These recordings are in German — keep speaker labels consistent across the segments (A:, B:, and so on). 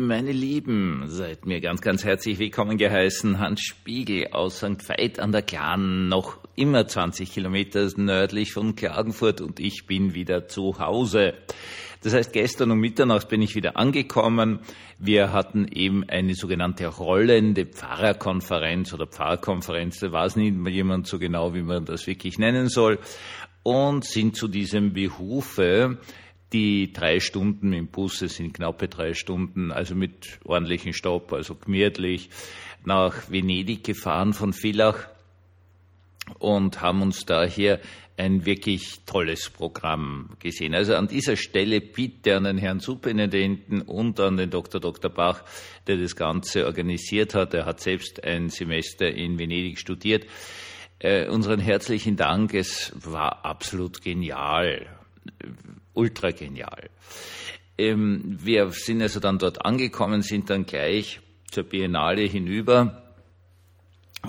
A: Meine Lieben, seid mir ganz, ganz herzlich willkommen geheißen. Hans Spiegel aus St. Veit an der Glan, noch immer 20 Kilometer nördlich von Klagenfurt und ich bin wieder zu Hause. Das heißt, gestern um Mitternacht bin ich wieder angekommen. Wir hatten eben eine sogenannte rollende Pfarrerkonferenz oder Pfarrerkonferenz. Da weiß nicht jemand so genau, wie man das wirklich nennen soll. Und sind zu diesem Behufe die drei Stunden im Bus, es sind knappe drei Stunden, also mit ordentlichen Stopp, also gemütlich, nach Venedig gefahren von Villach und haben uns daher ein wirklich tolles Programm gesehen. Also an dieser Stelle bitte an den Herrn Superintendenten und an den Dr. Dr. Bach, der das Ganze organisiert hat. Er hat selbst ein Semester in Venedig studiert. Äh, unseren herzlichen Dank. Es war absolut genial ultra genial. Ähm, wir sind also dann dort angekommen, sind dann gleich zur Biennale hinüber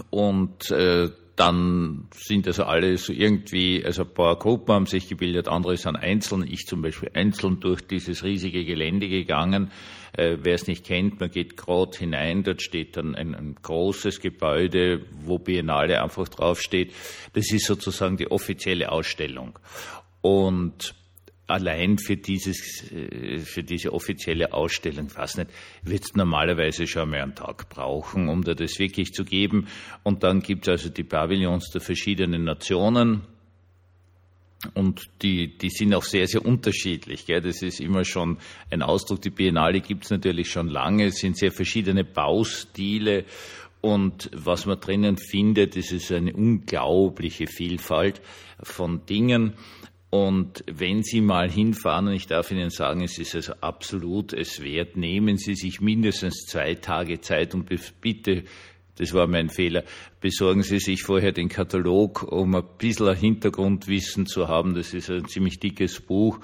A: und äh, dann sind also alle so irgendwie, also ein paar Gruppen haben sich gebildet, andere sind einzeln, ich zum Beispiel einzeln durch dieses riesige Gelände gegangen. Äh, Wer es nicht kennt, man geht gerade hinein, dort steht dann ein, ein, großes Gebäude, wo Biennale einfach draufsteht. Das ist sozusagen die offizielle Ausstellung. Und allein für dieses, äh, für diese offizielle Ausstellung, weiß nicht, wird es normalerweise schon mal einen Tag brauchen, um da das wirklich zu geben. Und dann gibt es also die Pavillons der verschiedenen Nationen. Und die, die sind auch sehr, sehr unterschiedlich. Gell? Das ist immer schon ein Ausdruck. Die Biennale gibt es natürlich schon lange. Es sind sehr verschiedene Baustile. Und was man drinnen findet, das ist eine unglaubliche Vielfalt von Dingen. Und wenn Sie mal hinfahren, und ich darf Ihnen sagen, es ist also absolut es wert, nehmen Sie sich mindestens zwei Tage Zeit und bitte, das war mein Fehler, besorgen Sie sich vorher den Katalog, um ein bisschen Hintergrundwissen zu haben. Das ist ein ziemlich dickes Buch.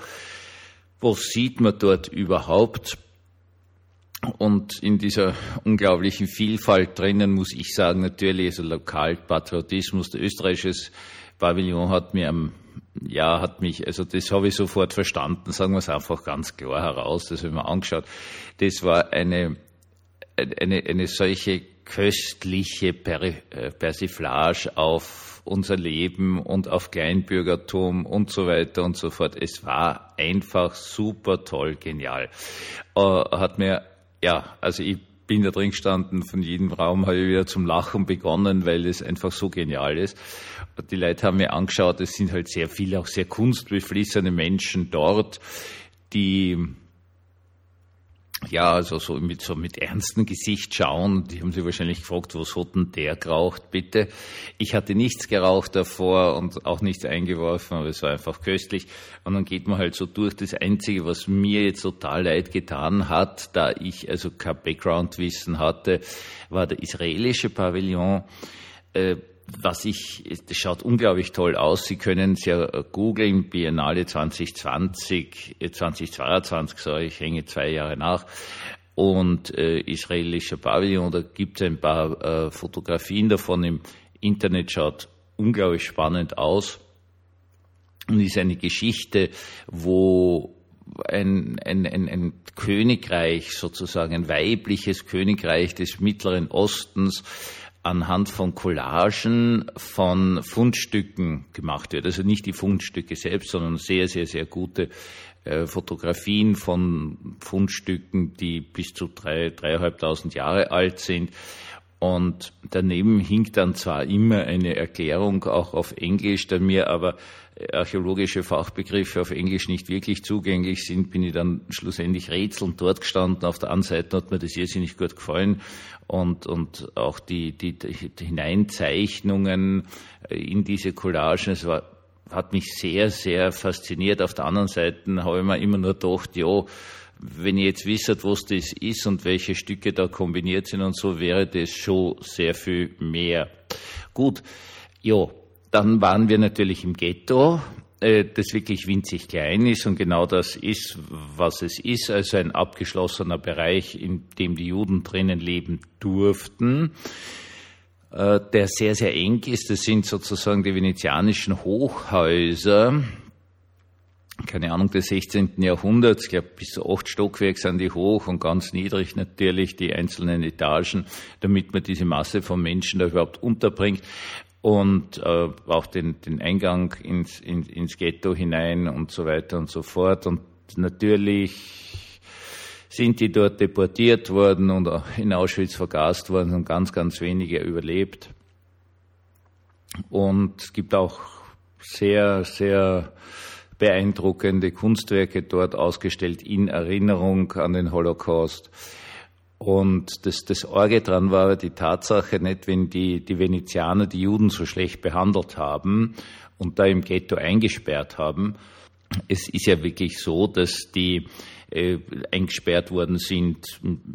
A: Was sieht man dort überhaupt? Und in dieser unglaublichen Vielfalt drinnen muss ich sagen, natürlich, also Lokalpatriotismus, der österreichische Pavillon hat mir am ja, hat mich, also das habe ich sofort verstanden, sagen wir es einfach ganz klar heraus, das habe ich mir angeschaut. Das war eine, eine, eine solche köstliche äh, Persiflage auf unser Leben und auf Kleinbürgertum und so weiter und so fort. Es war einfach super toll, genial. Äh, hat mir, ja, also ich bin da drin gestanden, von jedem Raum habe ich wieder zum Lachen begonnen, weil es einfach so genial ist. Die Leute haben mir angeschaut, es sind halt sehr viele, auch sehr kunstbeflissene Menschen dort, die ja, also so mit, so mit ernstem Gesicht schauen. Die haben sich wahrscheinlich gefragt, was hat denn der geraucht, bitte? Ich hatte nichts geraucht davor und auch nichts eingeworfen, aber es war einfach köstlich. Und dann geht man halt so durch. Das Einzige, was mir jetzt total leid getan hat, da ich also kein Background-Wissen hatte, war der israelische Pavillon. Äh, was ich, das schaut unglaublich toll aus. Sie können es ja googeln, Biennale 2020, 2022, sorry, ich hänge zwei Jahre nach. Und äh, israelischer Pavillon, da gibt es ein paar äh, Fotografien davon im Internet, schaut unglaublich spannend aus und ist eine Geschichte, wo ein, ein, ein, ein Königreich, sozusagen ein weibliches Königreich des Mittleren Ostens, anhand von Collagen von Fundstücken gemacht wird. Also nicht die Fundstücke selbst, sondern sehr, sehr, sehr gute äh, Fotografien von Fundstücken, die bis zu drei, dreieinhalbtausend Jahre alt sind. Und daneben hinkt dann zwar immer eine Erklärung auch auf Englisch, da mir aber archäologische Fachbegriffe auf Englisch nicht wirklich zugänglich sind, bin ich dann schlussendlich rätselnd dort gestanden. Auf der anderen Seite hat mir das irrsinnig gut gefallen und, und auch die, die, die Hineinzeichnungen in diese Collagen, es war, hat mich sehr, sehr fasziniert. Auf der anderen Seite habe ich mir immer nur gedacht, ja, wenn ihr jetzt wisst, was das ist und welche Stücke da kombiniert sind und so, wäre das schon sehr viel mehr. Gut, ja, dann waren wir natürlich im Ghetto, äh, das wirklich winzig klein ist und genau das ist, was es ist, also ein abgeschlossener Bereich, in dem die Juden drinnen leben durften äh, der sehr, sehr eng ist. Das sind sozusagen die venezianischen Hochhäuser, keine Ahnung, des 16. Jahrhunderts. Ich glaube, bis zu acht Stockwerke sind die hoch und ganz niedrig natürlich die einzelnen Etagen, damit man diese Masse von Menschen da überhaupt unterbringt und äh, auch den, den Eingang ins, in, ins Ghetto hinein und so weiter und so fort. Und natürlich sind die dort deportiert worden und in Auschwitz vergast worden und ganz, ganz wenige überlebt. Und es gibt auch sehr, sehr beeindruckende Kunstwerke dort ausgestellt in Erinnerung an den Holocaust. Und das, das Orge dran war die Tatsache nicht, wenn die, die Venezianer die Juden so schlecht behandelt haben und da im Ghetto eingesperrt haben. Es ist ja wirklich so, dass die äh, eingesperrt worden sind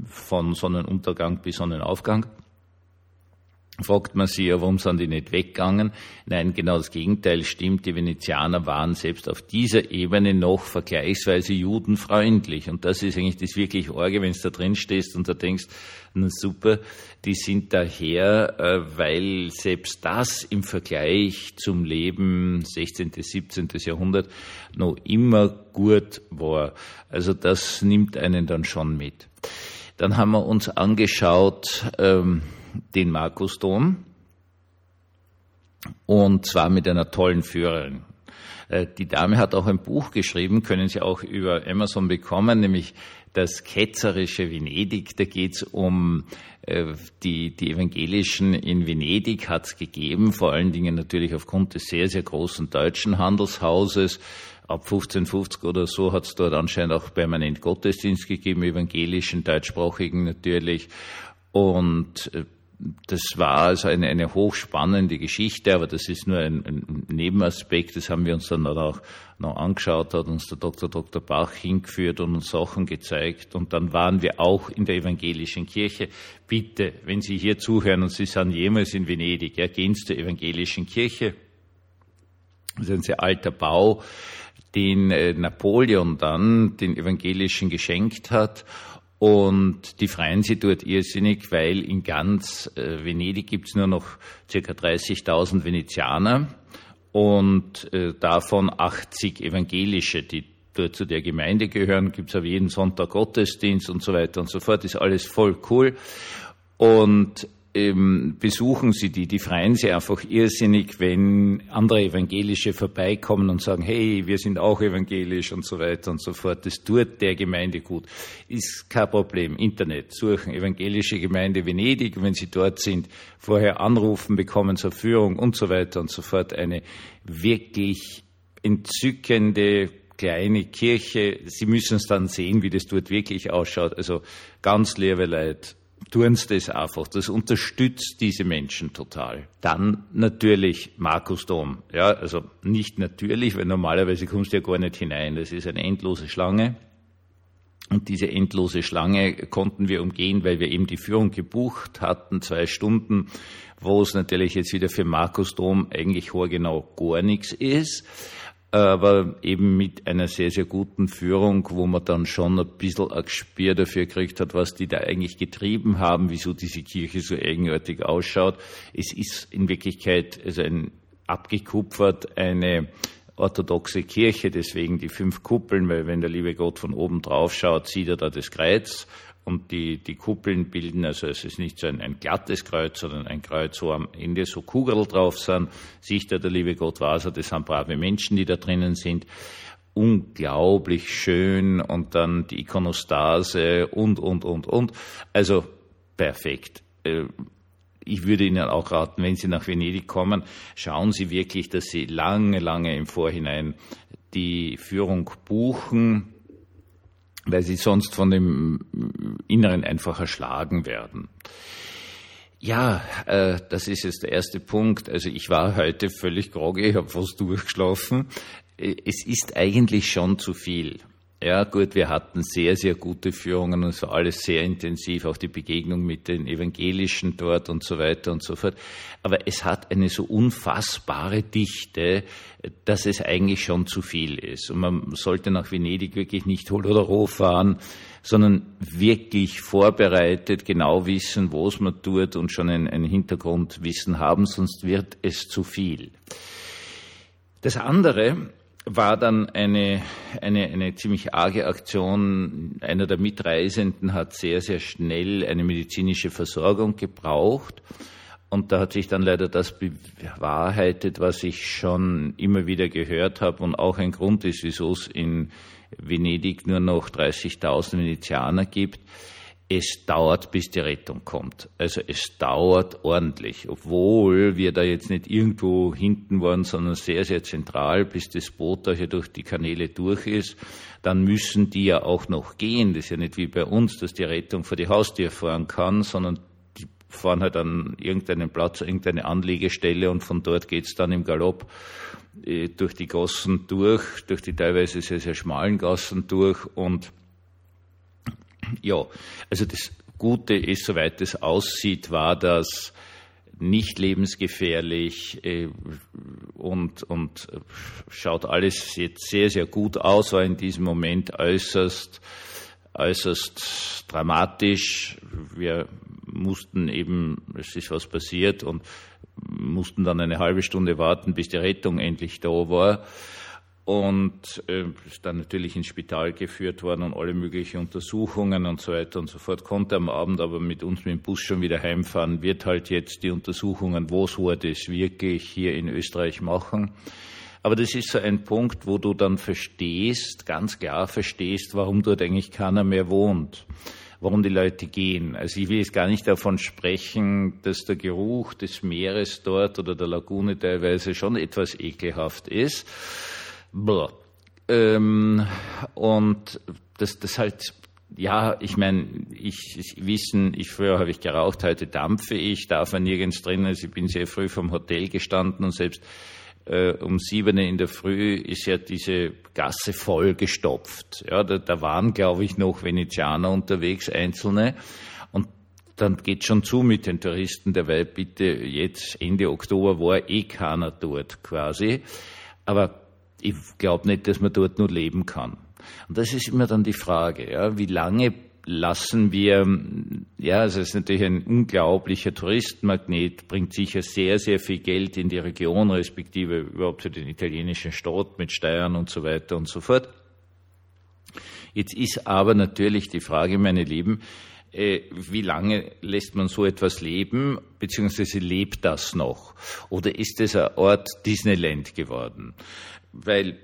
A: von Sonnenuntergang bis Sonnenaufgang fragt man sich ja, warum sind die nicht weggegangen? Nein, genau das Gegenteil stimmt. Die Venezianer waren selbst auf dieser Ebene noch vergleichsweise judenfreundlich. Und das ist eigentlich das wirklich Orge, wenn du da drin stehst und da denkst, na super, die sind daher, äh, weil selbst das im Vergleich zum Leben 16., 17. Jahrhundert noch immer gut war. Also das nimmt einen dann schon mit. Dann haben wir uns angeschaut, ähm, den Markusdom und zwar mit einer tollen Führerin. Äh, die Dame hat auch ein Buch geschrieben, können Sie auch über Amazon bekommen, nämlich das ketzerische Venedig. Da geht es um äh, die, die Evangelischen in Venedig hat es gegeben, vor allen Dingen natürlich aufgrund des sehr, sehr großen deutschen Handelshauses. Ab 1550 oder so hat es dort anscheinend auch permanent Gottesdienst gegeben, evangelischen, deutschsprachigen natürlich. Und äh, das war also eine, eine hochspannende Geschichte, aber das ist nur ein, ein, Nebenaspekt. Das haben wir uns dann auch noch angeschaut, hat uns der Dr. Dr. Bach hingeführt und uns Sachen gezeigt. Und dann waren wir auch in der evangelischen Kirche. Bitte, wenn Sie hier zuhören und Sie sind jemals in Venedig, ja, gehen Sie zur evangelischen Kirche. Das ist ein sehr alter Bau, den äh, Napoleon dann den Evangelischen geschenkt hat. Und die freuen sich dort irrsinnig, weil in ganz äh, Venedig gibt's nur noch circa 30.000 Venezianer und äh, davon 80 evangelische, die dort zu der Gemeinde gehören. Gibt's aber jeden Sonntag Gottesdienst und so weiter und so fort. Ist alles voll cool. Und ähm, besuchen sie die, die freuen sich einfach irrsinnig, wenn andere Evangelische vorbeikommen und sagen, hey, wir sind auch evangelisch und so weiter und so fort. Das tut der Gemeinde gut. Ist kein Problem. Internet suchen, evangelische Gemeinde Venedig, wenn sie dort sind, vorher anrufen, bekommen zur Führung und so weiter und so fort. Eine wirklich entzückende kleine Kirche. Sie müssen es dann sehen, wie das dort wirklich ausschaut. Also ganz leere Leute tun sie das einfach. Das unterstützt diese Menschen total. Dann natürlich Markusdom. Ja, also nicht natürlich, weil normalerweise kommst du ja gar nicht hinein. Das ist eine endlose Schlange. Und diese endlose Schlange konnten wir umgehen, weil wir eben die Führung gebucht hatten, zwei Stunden, wo es natürlich jetzt wieder für Markusdom eigentlich genau gar nichts ist aber eben mit einer sehr, sehr guten Führung, wo man dann schon ein bisschen ein Gespür dafür gekriegt hat, was die da eigentlich getrieben haben, wieso diese Kirche so eigenartig ausschaut. Es ist in Wirklichkeit also ein abgekupfert eine orthodoxe Kirche, deswegen die fünf Kuppeln, weil wenn der liebe Gott von oben drauf schaut, sieht er da das Kreuz und die, die Kuppeln bilden, also es ist nicht so ein, ein glattes Kreuz, sondern ein Kreuz, wo am Ende so Kugeln drauf sind. Sieht er, der liebe Gott weiß er, das sind brave Menschen, die da drinnen sind. Unglaublich schön und dann die Ikonostase und, und, und, und. Also perfekt. Äh, ich würde Ihnen auch raten, wenn Sie nach Venedig kommen, schauen Sie wirklich, dass Sie lange, lange im Vorhinein die Führung buchen, weil sie sonst von dem Inneren einfach erschlagen werden. Ja, äh, das ist jetzt der erste Punkt. Also ich war heute völlig groggy, ich habe fast durchgeschlafen. Äh, es ist eigentlich schon zu viel. Ja, gut, wir hatten sehr, sehr gute Führungen und es war alles sehr intensiv, auch die Begegnung mit den Evangelischen dort und so weiter und so fort. Aber es hat eine so unfassbare Dichte, dass es eigentlich schon zu viel ist. Und man sollte nach Venedig wirklich nicht hol oder roh fahren, sondern wirklich vorbereitet, genau wissen, wo es man tut und schon ein, ein Hintergrundwissen haben, sonst wird es zu viel. Das andere, war dann eine, eine, eine ziemlich arge Aktion. Einer der Mitreisenden hat sehr, sehr schnell eine medizinische Versorgung gebraucht. Und da hat sich dann leider das bewahrheitet, was ich schon immer wieder gehört habe und auch ein Grund ist, wieso es in Venedig nur noch 30.000 Venezianer gibt es dauert, bis die Rettung kommt. Also es dauert ordentlich, obwohl wir da jetzt nicht irgendwo hinten waren, sondern sehr, sehr zentral, bis das Boot da hier durch die Kanäle durch ist. Dann müssen die ja auch noch gehen. Das ist ja nicht wie bei uns, dass die Rettung vor die Haustür fahren kann, sondern die fahren halt an irgendeinen Platz, irgendeine Anlegestelle und von dort geht's dann im Galopp äh, durch die Gassen durch, durch die teilweise sehr, sehr schmalen Gassen durch und ja, also das Gute ist, soweit es aussieht, war das nicht lebensgefährlich äh, und, und schaut alles jetzt sehr, sehr gut aus, war in diesem Moment äußerst, äußerst dramatisch. Wir mussten eben, es ist was passiert und mussten dann eine halbe Stunde warten, bis die Rettung endlich da war und äh, ist dann natürlich ins Spital geführt worden und alle möglichen Untersuchungen und so weiter und so fort. Konnte am Abend aber mit uns mit dem Bus schon wieder heimfahren, wird halt jetzt die Untersuchungen, wo es wurde, es wirklich hier in Österreich machen. Aber das ist so ein Punkt, wo du dann verstehst, ganz klar verstehst, warum dort eigentlich keiner mehr wohnt warum die Leute gehen. Also ich will jetzt gar nicht davon sprechen, dass der Geruch des Meeres dort oder der Lagune teilweise schon etwas ekelhaft ist. Blah. Ähm, und das, das halt, ja, ich meine, ich, ich wissen, ich früher habe ich geraucht, heute dampfe ich, darf man nirgends drin. Also ich bin sehr früh vom Hotel gestanden und selbst äh, um sieben in der Früh ist ja diese Gasse voll gestopft. Ja, da, da waren, glaube ich, noch Venezianer unterwegs, einzelne. Und dann geht schon zu mit den Touristen, derweil bitte jetzt Ende Oktober war eh keiner dort quasi. Aber ich glaube nicht, dass man dort nur leben kann. Und das ist immer dann die Frage, ja, wie lange lassen wir, ja, also es ist natürlich ein unglaublicher Touristenmagnet, bringt sicher sehr, sehr viel Geld in die Region, respektive überhaupt für den italienischen Staat mit Steuern und so weiter und so fort. Jetzt ist aber natürlich die Frage, meine Lieben, wie lange lässt man so etwas leben, beziehungsweise lebt das noch? Oder ist es ein Ort Disneyland geworden? Weil,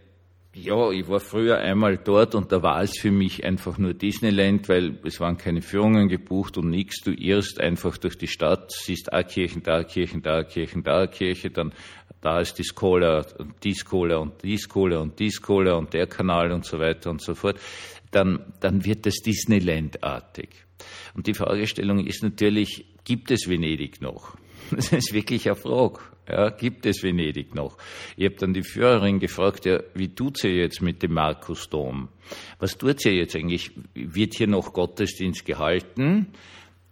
A: ja, ich war früher einmal dort und da war es für mich einfach nur Disneyland, weil es waren keine Führungen gebucht und nichts. Du irrst einfach durch die Stadt, siehst a Kirchen, da Kirchen, da Kirchen, da Kirche, dann da ist die Cola, dies Cola und dies Cola und dies Cola und der Kanal und so weiter und so fort. Dann, dann wird das Disneyland-artig. Und die Fragestellung ist natürlich, gibt es Venedig noch? Das ist wirklich eine Frage. Ja, gibt es Venedig noch? Ich habe dann die Führerin gefragt, ja, wie tut sie jetzt mit dem Markusdom? Was tut sie jetzt eigentlich? Wird hier noch Gottesdienst gehalten?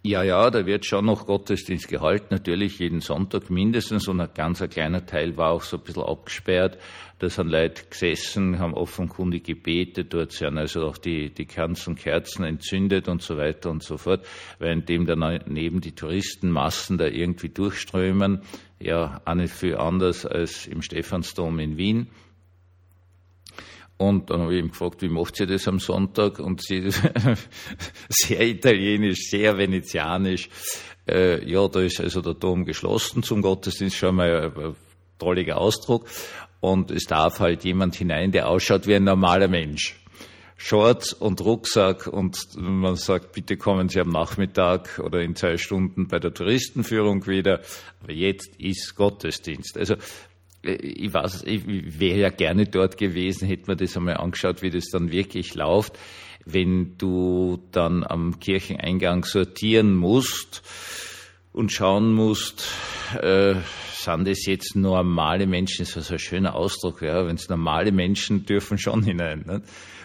A: Ja, ja, da wird schon noch Gottesdienst gehalten, natürlich jeden Sonntag mindestens und ein ganz ein kleiner Teil war auch so ein bisschen abgesperrt. Da sind Leute gesessen, haben offenkundig gebetet, dort sind also auch die, die ganzen Kerzen entzündet und so weiter und so fort, währenddem dann neben die Touristenmassen da irgendwie durchströmen. Ja, auch nicht viel anders als im Stephansdom in Wien. Und dann habe ich ihn gefragt, wie macht sie das am Sonntag? Und sie, sehr italienisch, sehr venezianisch. Äh, ja, da ist also der Dom geschlossen zum Gottesdienst, schon mal ein tolliger Ausdruck. Und es darf halt jemand hinein, der ausschaut wie ein normaler Mensch. Shorts und Rucksack und man sagt, bitte kommen Sie am Nachmittag oder in zwei Stunden bei der Touristenführung wieder. Aber jetzt ist Gottesdienst. Also ich weiß, ich wäre ja gerne dort gewesen, hätte mir das einmal angeschaut, wie das dann wirklich läuft. Wenn du dann am Kircheneingang sortieren musst und schauen musst, äh, sind das jetzt normale Menschen, das ist so ein schöner Ausdruck, ja, wenn es normale Menschen dürfen schon hinein. Ne?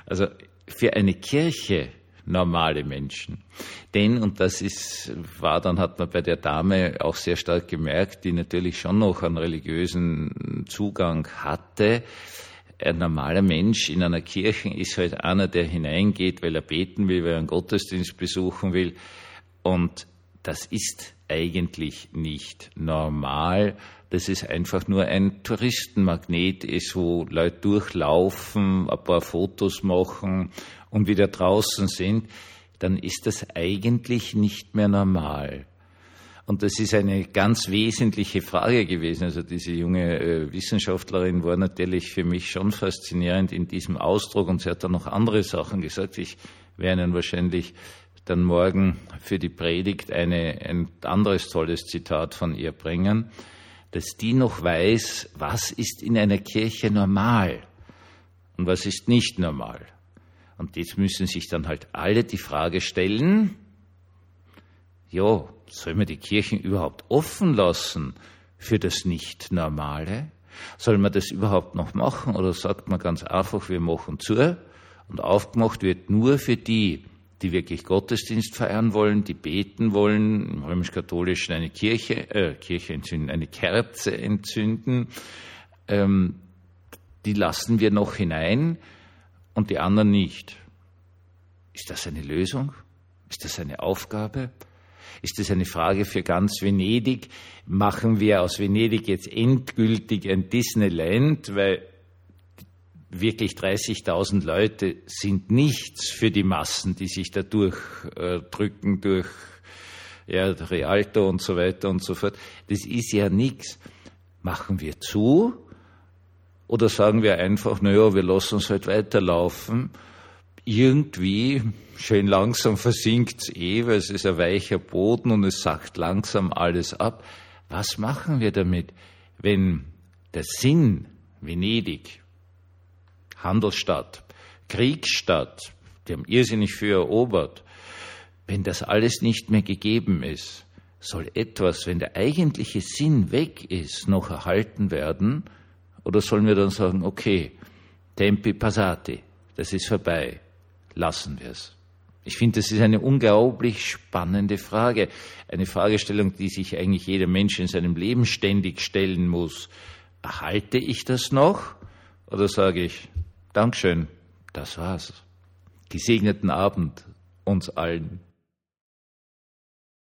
A: Also für eine Kirche normale Menschen. Denn, und das ist, war dann, hat man bei der Dame auch sehr stark gemerkt, die natürlich schon noch einen religiösen Zugang hatte, ein normaler Mensch in einer Kirche ist halt einer, der hineingeht, weil er beten will, weil er einen Gottesdienst besuchen will. Und das ist eigentlich nicht normal. Das ist einfach nur ein Touristenmagnet ist, wo Leute durchlaufen, ein paar Fotos machen und wieder draußen sind, dann ist das eigentlich nicht mehr normal. Und das ist eine ganz wesentliche Frage gewesen. Also diese junge äh, Wissenschaftlerin war natürlich für mich schon faszinierend in diesem Ausdruck und sie hat dann noch andere Sachen gesagt. Ich werde Ihnen wahrscheinlich dann morgen für die Predigt eine, ein anderes tolles Zitat von ihr bringen, dass die noch weiß, was ist in einer Kirche normal und was ist nicht normal. Und jetzt müssen sich dann halt alle die Frage stellen, ja, soll man die Kirchen überhaupt offen lassen für das Nicht-Normale? Soll man das überhaupt noch machen oder sagt man ganz einfach, wir machen zu und aufgemacht wird nur für die, die wirklich Gottesdienst feiern wollen, die beten wollen, im römisch-katholischen eine Kirche, äh, Kirche entzünden, eine Kerze entzünden, ähm, die lassen wir noch hinein und die anderen nicht. Ist das eine Lösung? Ist das eine Aufgabe? Ist das eine Frage für ganz Venedig? Machen wir aus Venedig jetzt endgültig ein Disneyland, weil wirklich 30.000 Leute sind nichts für die Massen, die sich da durchdrücken äh, durch ja, Rialto und so weiter und so fort. Das ist ja nichts. Machen wir zu oder sagen wir einfach, naja, wir lassen uns halt weiterlaufen. Irgendwie, schön langsam versinkt es eh, weil es ist ein weicher Boden und es sackt langsam alles ab. Was machen wir damit, wenn der Sinn Venedig Handelsstadt, Kriegsstadt, die haben irrsinnig viel erobert. Wenn das alles nicht mehr gegeben ist, soll etwas, wenn der eigentliche Sinn weg ist, noch erhalten werden? Oder sollen wir dann sagen, okay, tempi passati, das ist vorbei, lassen wir es? Ich finde, das ist eine unglaublich spannende Frage. Eine Fragestellung, die sich eigentlich jeder Mensch in seinem Leben ständig stellen muss. Erhalte ich das noch? Oder sage ich, Dankeschön. Das war's. Gesegneten Abend uns allen.